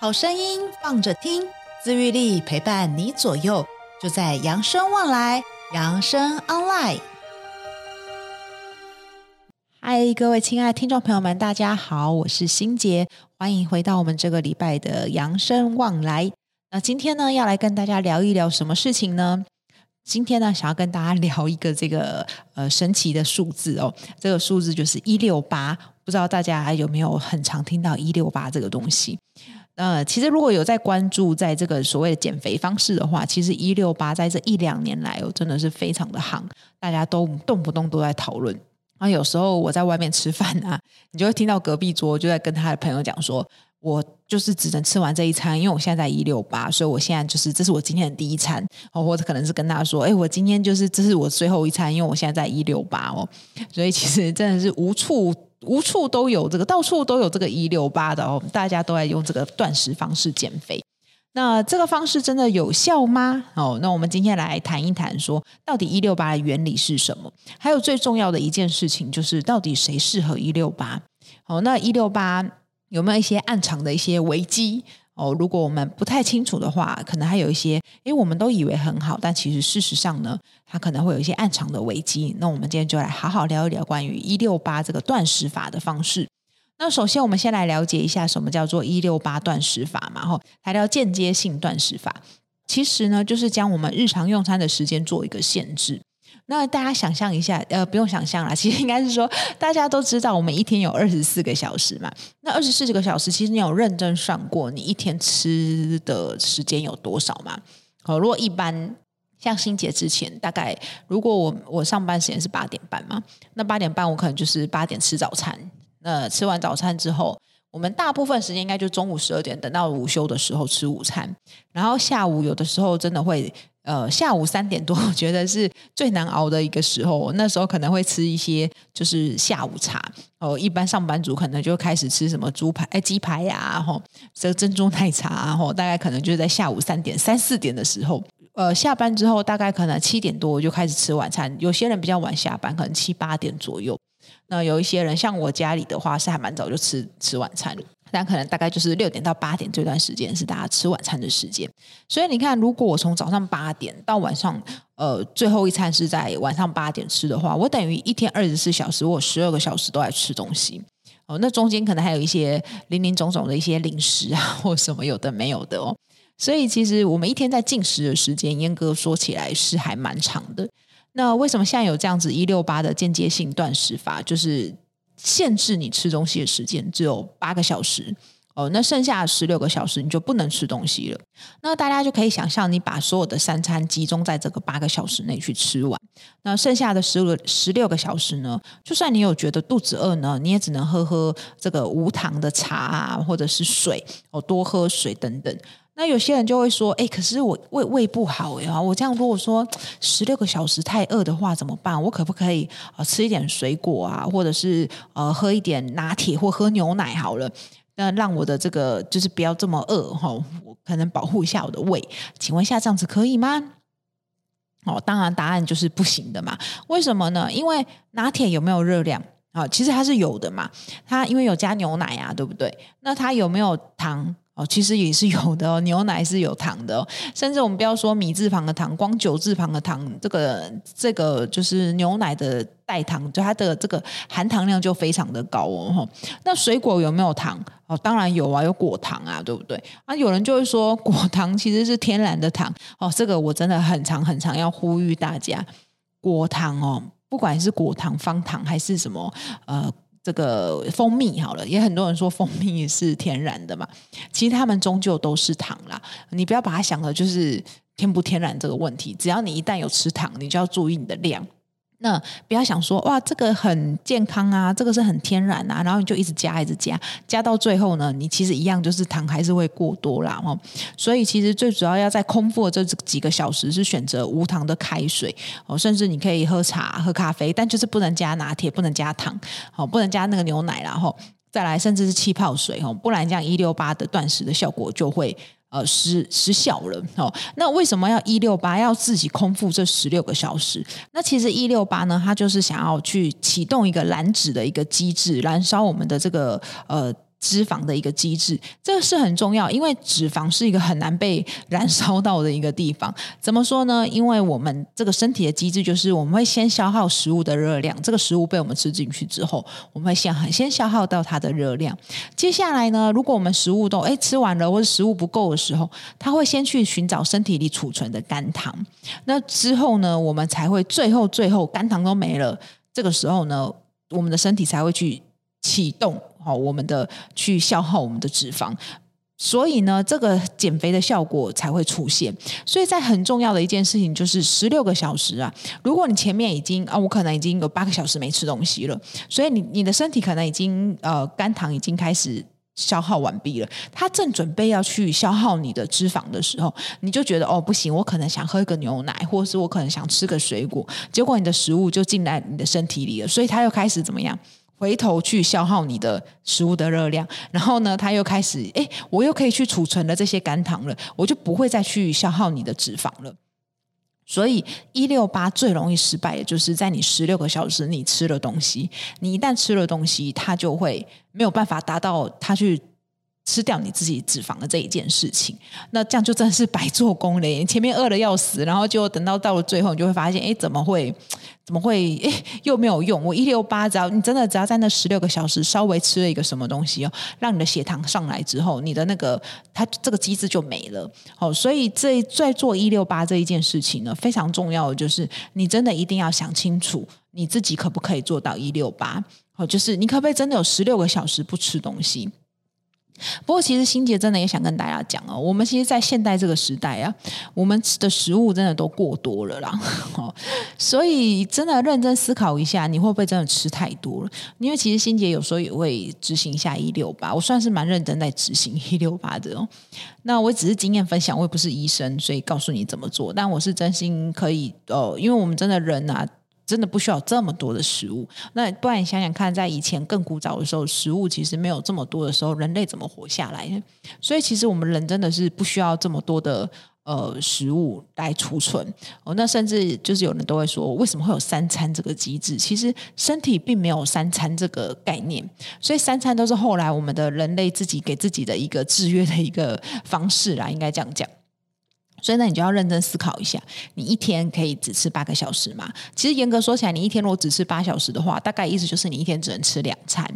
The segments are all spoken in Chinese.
好声音放着听，自愈力陪伴你左右，就在扬生旺来，扬生 online。嗨，各位亲爱的听众朋友们，大家好，我是欣洁，欢迎回到我们这个礼拜的扬生旺来。那今天呢，要来跟大家聊一聊什么事情呢？今天呢，想要跟大家聊一个这个呃神奇的数字哦，这个数字就是一六八，不知道大家有没有很常听到一六八这个东西？呃，其实如果有在关注在这个所谓的减肥方式的话，其实一六八在这一两年来哦，真的是非常的夯，大家都动不动都在讨论。然后有时候我在外面吃饭啊，你就会听到隔壁桌就在跟他的朋友讲说，我就是只能吃完这一餐，因为我现在在一六八，所以我现在就是这是我今天的第一餐哦，或者可能是跟他说，哎，我今天就是这是我最后一餐，因为我现在在一六八哦，所以其实真的是无处。无处都有这个，到处都有这个一六八的哦，大家都在用这个断食方式减肥。那这个方式真的有效吗？哦，那我们今天来谈一谈，说到底一六八的原理是什么？还有最重要的一件事情就是，到底谁适合一六八？哦，那一六八有没有一些暗藏的一些危机？哦，如果我们不太清楚的话，可能还有一些，因为我们都以为很好，但其实事实上呢，它可能会有一些暗藏的危机。那我们今天就来好好聊一聊关于一六八这个断食法的方式。那首先，我们先来了解一下什么叫做一六八断食法嘛？吼，它叫间接性断食法。其实呢，就是将我们日常用餐的时间做一个限制。那大家想象一下，呃，不用想象啦，其实应该是说，大家都知道我们一天有二十四个小时嘛。那二十四个小时，其实你有认真算过你一天吃的时间有多少吗？好，如果一般像欣洁之前，大概如果我我上班时间是八点半嘛，那八点半我可能就是八点吃早餐。那吃完早餐之后，我们大部分时间应该就中午十二点，等到午休的时候吃午餐，然后下午有的时候真的会。呃，下午三点多，我觉得是最难熬的一个时候。那时候可能会吃一些，就是下午茶。哦，一般上班族可能就开始吃什么猪排、哎鸡排呀、啊，吼，这珍珠奶茶啊，吼，大概可能就在下午三点、三四点的时候。呃，下班之后大概可能七点多就开始吃晚餐。有些人比较晚下班，可能七八点左右。那有一些人像我家里的话，是还蛮早就吃吃晚餐。但可能大概就是六点到八点这段时间是大家吃晚餐的时间，所以你看，如果我从早上八点到晚上，呃，最后一餐是在晚上八点吃的话，我等于一天二十四小时，我十二个小时都在吃东西哦。那中间可能还有一些零零总总的一些零食啊，或什么有的没有的哦。所以其实我们一天在进食的时间，严格说起来是还蛮长的。那为什么现在有这样子一六八的间接性断食法？就是。限制你吃东西的时间只有八个小时哦，那剩下十六个小时你就不能吃东西了。那大家就可以想象，你把所有的三餐集中在这个八个小时内去吃完，那剩下的十五十六个小时呢？就算你有觉得肚子饿呢，你也只能喝喝这个无糖的茶啊，或者是水哦，多喝水等等。那有些人就会说，哎，可是我胃胃不好呀，我这样如果说十六个小时太饿的话怎么办？我可不可以呃吃一点水果啊，或者是呃喝一点拿铁或喝牛奶好了？那让我的这个就是不要这么饿哈，我可能保护一下我的胃。请问一下，这样子可以吗？哦，当然答案就是不行的嘛。为什么呢？因为拿铁有没有热量啊？其实它是有的嘛，它因为有加牛奶啊，对不对？那它有没有糖？哦，其实也是有的哦，牛奶是有糖的哦，甚至我们不要说米字旁的糖，光九字旁的糖，这个这个就是牛奶的代糖，就它的这个含糖量就非常的高哦。那水果有没有糖？哦，当然有啊，有果糖啊，对不对？啊，有人就会说果糖其实是天然的糖哦，这个我真的很常很常要呼吁大家，果糖哦，不管是果糖、方糖还是什么呃。这个蜂蜜好了，也很多人说蜂蜜是天然的嘛，其实它们终究都是糖啦。你不要把它想的就是天不天然这个问题，只要你一旦有吃糖，你就要注意你的量。那不要想说哇，这个很健康啊，这个是很天然啊，然后你就一直加，一直加，加到最后呢，你其实一样就是糖还是会过多啦。哦。所以其实最主要要在空腹的这几个小时是选择无糖的开水哦，甚至你可以喝茶、喝咖啡，但就是不能加拿铁，不能加糖，哦，不能加那个牛奶，然后再来甚至是气泡水哦，不然这样一六八的断食的效果就会。呃，失失效了哦。那为什么要一六八？要自己空腹这十六个小时？那其实一六八呢，它就是想要去启动一个燃脂的一个机制，燃烧我们的这个呃脂肪的一个机制，这个是很重要，因为脂肪是一个很难被燃烧到的一个地方。怎么说呢？因为我们这个身体的机制就是我们会先消耗食物的热量，这个食物被我们吃进去之后，我们会先很先消耗到它的热量。接下来呢，如果我们食物都诶吃完了，或者食物不够的时候，它会先去寻找身体里储存的肝糖。那之后呢，我们才会最后最后肝糖都没了，这个时候呢，我们的身体才会去启动。好，我们的去消耗我们的脂肪，所以呢，这个减肥的效果才会出现。所以在很重要的一件事情就是十六个小时啊，如果你前面已经啊，我可能已经有八个小时没吃东西了，所以你你的身体可能已经呃肝糖已经开始消耗完毕了，它正准备要去消耗你的脂肪的时候，你就觉得哦不行，我可能想喝一个牛奶，或者是我可能想吃个水果，结果你的食物就进来你的身体里了，所以它又开始怎么样？回头去消耗你的食物的热量，然后呢，它又开始，哎，我又可以去储存了这些肝糖了，我就不会再去消耗你的脂肪了。所以一六八最容易失败也就是在你十六个小时你吃了东西，你一旦吃了东西，它就会没有办法达到它去。吃掉你自己脂肪的这一件事情，那这样就真的是白做工了。你 前面饿得要死，然后就等到到了最后，你就会发现，哎，怎么会，怎么会，哎，又没有用。我一六八，只要你真的只要在那十六个小时稍微吃了一个什么东西哦，让你的血糖上来之后，你的那个它这个机制就没了。哦，所以这在做一六八这一件事情呢，非常重要的就是你真的一定要想清楚，你自己可不可以做到一六八？哦，就是你可不可以真的有十六个小时不吃东西？不过，其实心姐真的也想跟大家讲哦，我们其实，在现代这个时代啊，我们吃的食物真的都过多了啦。哦，所以真的认真思考一下，你会不会真的吃太多了？因为其实心姐有时候也会执行一下一六八，我算是蛮认真在执行 一六八的哦。那我只是经验分享，我也不是医生，所以告诉你怎么做。但我是真心可以哦，因为我们真的人啊。真的不需要这么多的食物，那不然你想想看，在以前更古早的时候，食物其实没有这么多的时候，人类怎么活下来？所以其实我们人真的是不需要这么多的呃食物来储存哦。那甚至就是有人都会说，为什么会有三餐这个机制？其实身体并没有三餐这个概念，所以三餐都是后来我们的人类自己给自己的一个制约的一个方式啦，应该这样讲。所以呢，你就要认真思考一下，你一天可以只吃八个小时吗？其实严格说起来，你一天如果只吃八小时的话，大概意思就是你一天只能吃两餐。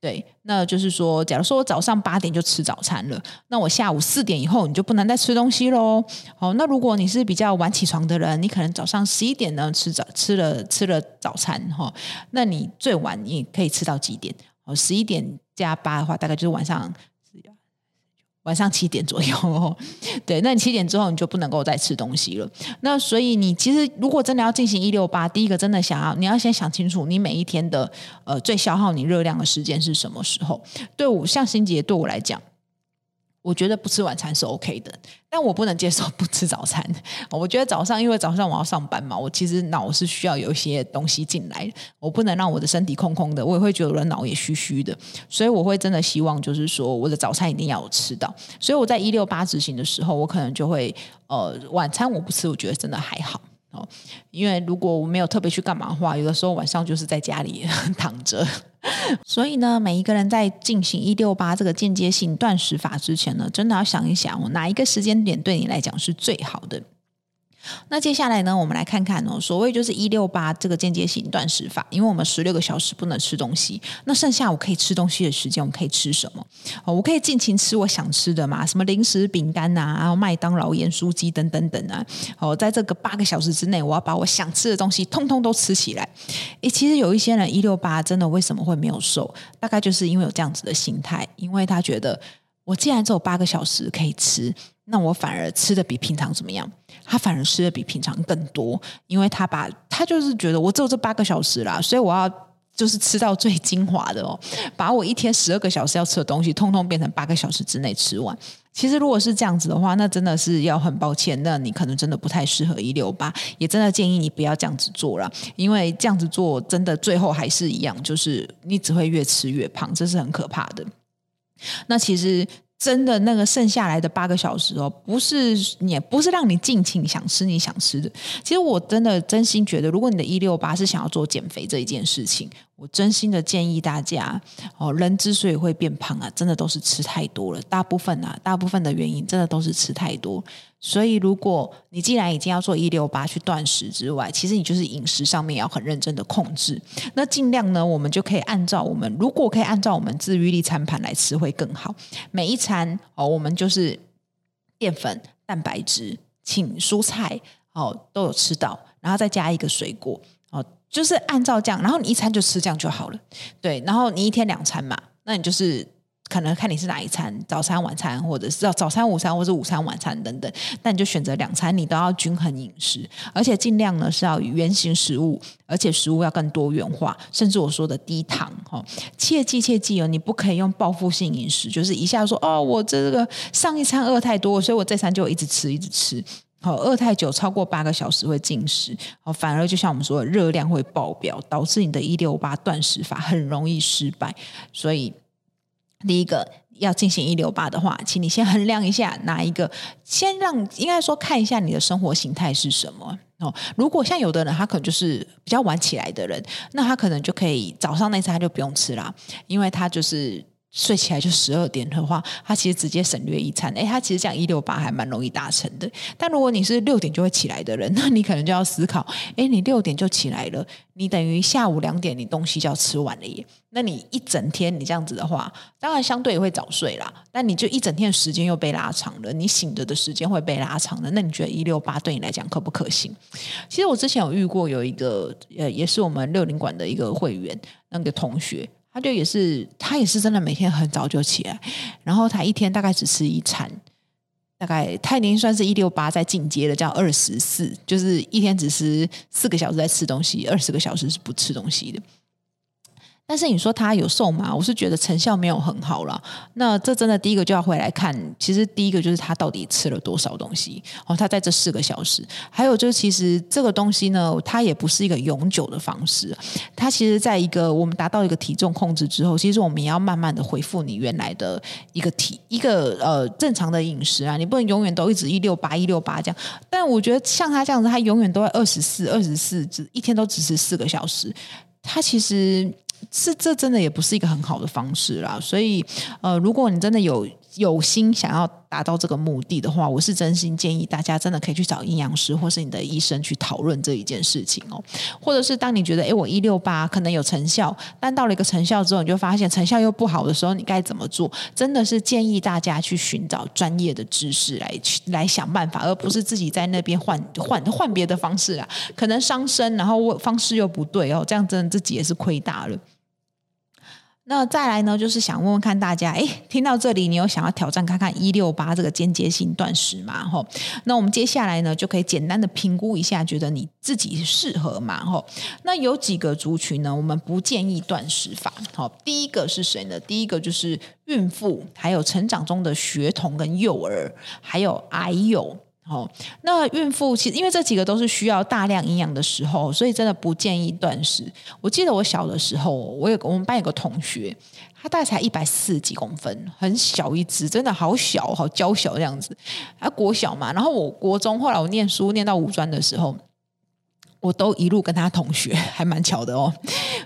对，那就是说，假如说我早上八点就吃早餐了，那我下午四点以后你就不能再吃东西喽。好，那如果你是比较晚起床的人，你可能早上十一点呢吃早吃了吃了早餐哈，那你最晚你可以吃到几点？哦，十一点加八的话，大概就是晚上。晚上七点左右，对，那你七点之后你就不能够再吃东西了。那所以你其实如果真的要进行一六八，第一个真的想要，你要先想清楚，你每一天的呃最消耗你热量的时间是什么时候？对我像欣洁对我来讲。我觉得不吃晚餐是 OK 的，但我不能接受 不吃早餐。我觉得早上因为早上我要上班嘛，我其实脑是需要有一些东西进来，我不能让我的身体空空的，我也会觉得我的脑也虚虚的，所以我会真的希望就是说我的早餐一定要有吃到。所以我在一六八执行的时候，我可能就会呃晚餐我不吃，我觉得真的还好哦，因为如果我没有特别去干嘛的话，有的时候晚上就是在家里 躺着。所以呢，每一个人在进行一六八这个间接性断食法之前呢，真的要想一想，哪一个时间点对你来讲是最好的。那接下来呢，我们来看看哦，所谓就是一六八这个间接性断食法，因为我们十六个小时不能吃东西，那剩下我可以吃东西的时间，我可以吃什么？哦，我可以尽情吃我想吃的嘛，什么零食、饼干啊，然后麦当劳、盐酥鸡等等等啊。哦，在这个八个小时之内，我要把我想吃的东西通通都吃起来。诶，其实有一些人一六八真的为什么会没有瘦？大概就是因为有这样子的心态，因为他觉得我既然只有八个小时可以吃。那我反而吃的比平常怎么样？他反而吃的比平常更多，因为他把他就是觉得我只有这八个小时啦，所以我要就是吃到最精华的哦，把我一天十二个小时要吃的东西，通通变成八个小时之内吃完。其实如果是这样子的话，那真的是要很抱歉，那你可能真的不太适合一六八，也真的建议你不要这样子做了，因为这样子做真的最后还是一样，就是你只会越吃越胖，这是很可怕的。那其实。真的那个剩下来的八个小时哦，不是你不是让你尽情想吃你想吃的。其实我真的真心觉得，如果你的一六八是想要做减肥这一件事情，我真心的建议大家哦，人之所以会变胖啊，真的都是吃太多了。大部分啊，大部分的原因真的都是吃太多。所以，如果你既然已经要做一六八去断食之外，其实你就是饮食上面要很认真的控制。那尽量呢，我们就可以按照我们如果可以按照我们自愈力餐盘来吃会更好。每一餐哦，我们就是淀粉、蛋白质、请蔬菜哦都有吃到，然后再加一个水果，就是按照这样，然后你一餐就吃这样就好了。对，然后你一天两餐嘛，那你就是。可能看你是哪一餐，早餐、晚餐，或者是早餐、午餐，或者午餐、晚餐等等。那你就选择两餐，你都要均衡饮食，而且尽量呢是要原型食物，而且食物要更多元化，甚至我说的低糖哈。切记切记哦，你不可以用报复性饮食，就是一下说哦，我这个上一餐饿太多，所以我这餐就一直吃一直吃。好，饿太久超过八个小时会进食，好，反而就像我们说的热量会爆表，导致你的一六八断食法很容易失败，所以。第一个要进行一六八的话，请你先衡量一下哪一个，先让应该说看一下你的生活形态是什么哦。如果像有的人他可能就是比较晚起来的人，那他可能就可以早上那餐他就不用吃啦，因为他就是。睡起来就十二点的话，他其实直接省略一餐，诶，他其实这样一六八还蛮容易达成的。但如果你是六点就会起来的人，那你可能就要思考，诶，你六点就起来了，你等于下午两点你东西就要吃完了耶。那你一整天你这样子的话，当然相对也会早睡啦，但你就一整天的时间又被拉长了，你醒着的时间会被拉长了。那你觉得一六八对你来讲可不可行？其实我之前有遇过有一个，呃，也是我们六零馆的一个会员，那个同学。他就也是，他也是真的每天很早就起来，然后他一天大概只吃一餐，大概他已经算是一六八在进阶的，叫二十四，就是一天只吃四个小时在吃东西，二十个小时是不吃东西的。但是你说他有瘦吗？我是觉得成效没有很好了。那这真的第一个就要回来看，其实第一个就是他到底吃了多少东西哦。他在这四个小时，还有就是其实这个东西呢，它也不是一个永久的方式。它其实在一个我们达到一个体重控制之后，其实我们也要慢慢的恢复你原来的一个体一个呃正常的饮食啊。你不能永远都一直一六八一六八这样。但我觉得像他这样子，他永远都在二十四二十四，只一天都只吃四个小时，他其实。是，这真的也不是一个很好的方式啦。所以，呃，如果你真的有有心想要达到这个目的的话，我是真心建议大家真的可以去找营养师或是你的医生去讨论这一件事情哦。或者是当你觉得，诶，我一六八可能有成效，但到了一个成效之后，你就发现成效又不好的时候，你该怎么做？真的是建议大家去寻找专业的知识来去来想办法，而不是自己在那边换换换别的方式啊，可能伤身，然后方式又不对哦，这样真的自己也是亏大了。那再来呢，就是想问问看大家，诶，听到这里，你有想要挑战看看一六八这个间接性断食吗？吼，那我们接下来呢，就可以简单的评估一下，觉得你自己适合吗？吼，那有几个族群呢，我们不建议断食法。好，第一个是谁呢？第一个就是孕妇，还有成长中的学童跟幼儿，还有癌友。好，那孕妇其实因为这几个都是需要大量营养的时候，所以真的不建议断食。我记得我小的时候，我有我们班有个同学，他大概才一百四十几公分，很小一只，真的好小，好娇小这样子。他国小嘛，然后我国中，后来我念书念到五专的时候。我都一路跟他同学，还蛮巧的哦。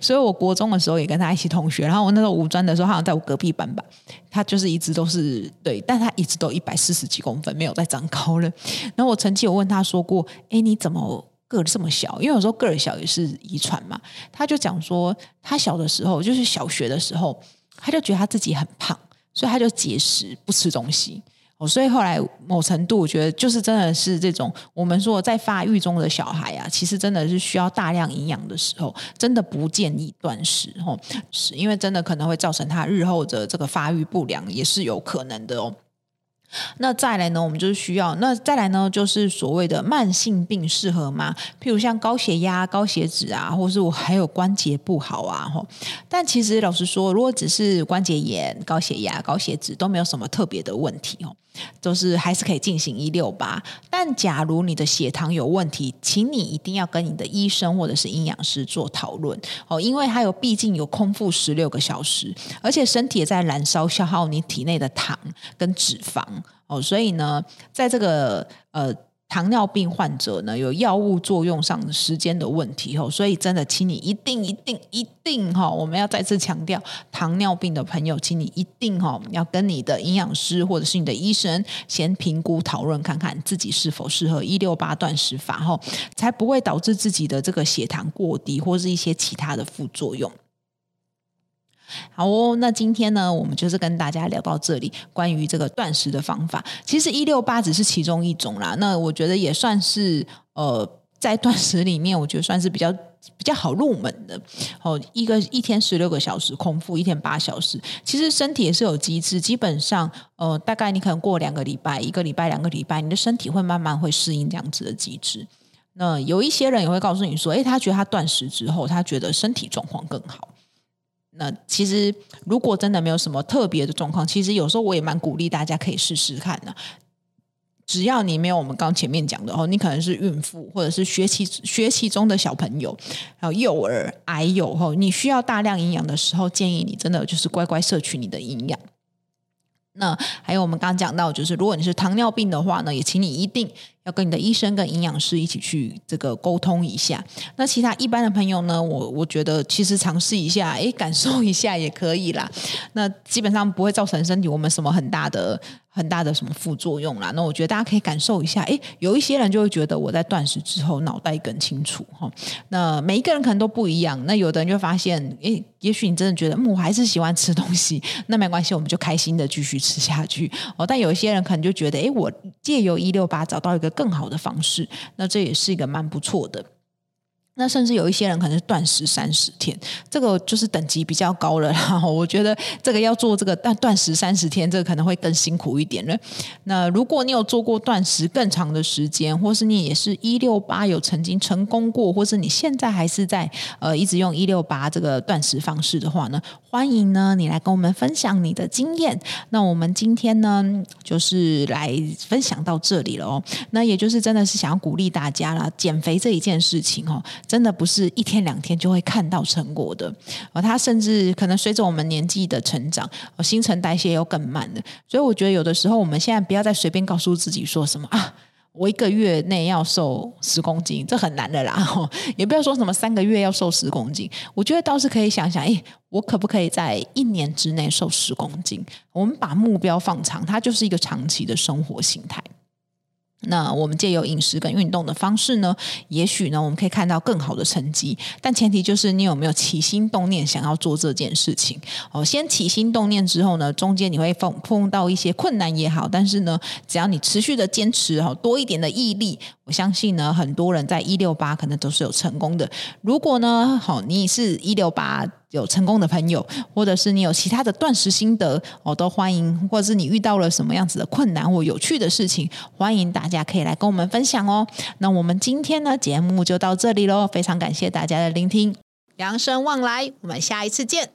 所以，我国中的时候也跟他一起同学。然后，我那时候五专的时候，好像在我隔壁班吧。他就是一直都是对，但他一直都一百四十几公分，没有再长高了。然后，我曾经有问他说过：“哎，你怎么个儿这么小？”因为有时候个儿小也是遗传嘛。他就讲说，他小的时候，就是小学的时候，他就觉得他自己很胖，所以他就节食，不吃东西。哦，所以后来某程度，我觉得就是真的是这种我们说在发育中的小孩啊，其实真的是需要大量营养的时候，真的不建议断食哦，是因为真的可能会造成他日后的这个发育不良，也是有可能的哦。那再来呢，我们就是需要。那再来呢，就是所谓的慢性病适合吗？譬如像高血压、高血脂啊，或是我还有关节不好啊，吼。但其实老实说，如果只是关节炎、高血压、高血脂，都没有什么特别的问题哦。都是还是可以进行一六八，但假如你的血糖有问题，请你一定要跟你的医生或者是营养师做讨论哦，因为它有毕竟有空腹十六个小时，而且身体也在燃烧消耗你体内的糖跟脂肪哦，所以呢，在这个呃。糖尿病患者呢，有药物作用上的时间的问题哦，所以真的，请你一定、一定、一定哈，我们要再次强调，糖尿病的朋友，请你一定哈，要跟你的营养师或者是你的医生先评估讨论，看看自己是否适合一六八断食法哈，才不会导致自己的这个血糖过低或是一些其他的副作用。好哦，那今天呢，我们就是跟大家聊到这里，关于这个断食的方法。其实一六八只是其中一种啦，那我觉得也算是呃，在断食里面，我觉得算是比较比较好入门的。哦，一个一天十六个小时空腹，一天八小时，其实身体也是有机制，基本上呃，大概你可能过两个礼拜，一个礼拜、两个礼拜，你的身体会慢慢会适应这样子的机制。那有一些人也会告诉你说，诶，他觉得他断食之后，他觉得身体状况更好。那其实，如果真的没有什么特别的状况，其实有时候我也蛮鼓励大家可以试试看的。只要你没有我们刚前面讲的哦，你可能是孕妇，或者是学习学习中的小朋友，还有幼儿、癌友吼，你需要大量营养的时候，建议你真的就是乖乖摄取你的营养。那还有我们刚刚讲到，就是如果你是糖尿病的话呢，也请你一定要跟你的医生跟营养师一起去这个沟通一下。那其他一般的朋友呢，我我觉得其实尝试一下，诶，感受一下也可以啦。那基本上不会造成身体我们什么很大的。很大的什么副作用啦？那我觉得大家可以感受一下。诶，有一些人就会觉得我在断食之后脑袋更清楚哈。那每一个人可能都不一样。那有的人就发现，诶，也许你真的觉得，嗯，我还是喜欢吃东西，那没关系，我们就开心的继续吃下去哦。但有一些人可能就觉得，诶，我借由一六八找到一个更好的方式，那这也是一个蛮不错的。那甚至有一些人可能是断食三十天，这个就是等级比较高了。啦我觉得这个要做这个断断食三十天，这个可能会更辛苦一点了。那如果你有做过断食更长的时间，或是你也是一六八有曾经成功过，或是你现在还是在呃一直用一六八这个断食方式的话呢，欢迎呢你来跟我们分享你的经验。那我们今天呢就是来分享到这里了哦。那也就是真的是想要鼓励大家啦，减肥这一件事情哦。真的不是一天两天就会看到成果的，而它甚至可能随着我们年纪的成长，新陈代谢又更慢了。所以我觉得有的时候我们现在不要再随便告诉自己说什么啊，我一个月内要瘦十公斤，这很难的啦。也不要说什么三个月要瘦十公斤，我觉得倒是可以想想，诶，我可不可以在一年之内瘦十公斤？我们把目标放长，它就是一个长期的生活形态。那我们借由饮食跟运动的方式呢，也许呢，我们可以看到更好的成绩，但前提就是你有没有起心动念想要做这件事情哦。先起心动念之后呢，中间你会碰碰到一些困难也好，但是呢，只要你持续的坚持哈，多一点的毅力，我相信呢，很多人在一六八可能都是有成功的。如果呢，好，你是一六八。有成功的朋友，或者是你有其他的断食心得，我都欢迎；或者是你遇到了什么样子的困难或有趣的事情，欢迎大家可以来跟我们分享哦。那我们今天呢，节目就到这里喽，非常感谢大家的聆听，养生望来，我们下一次见。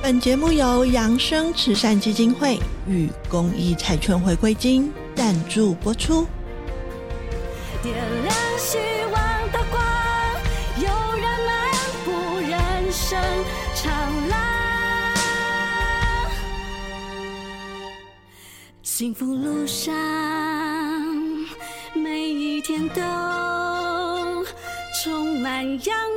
本节目由扬生慈善基金会与公益彩券回归金赞助播出。点亮幸福路上，每一天都充满阳光。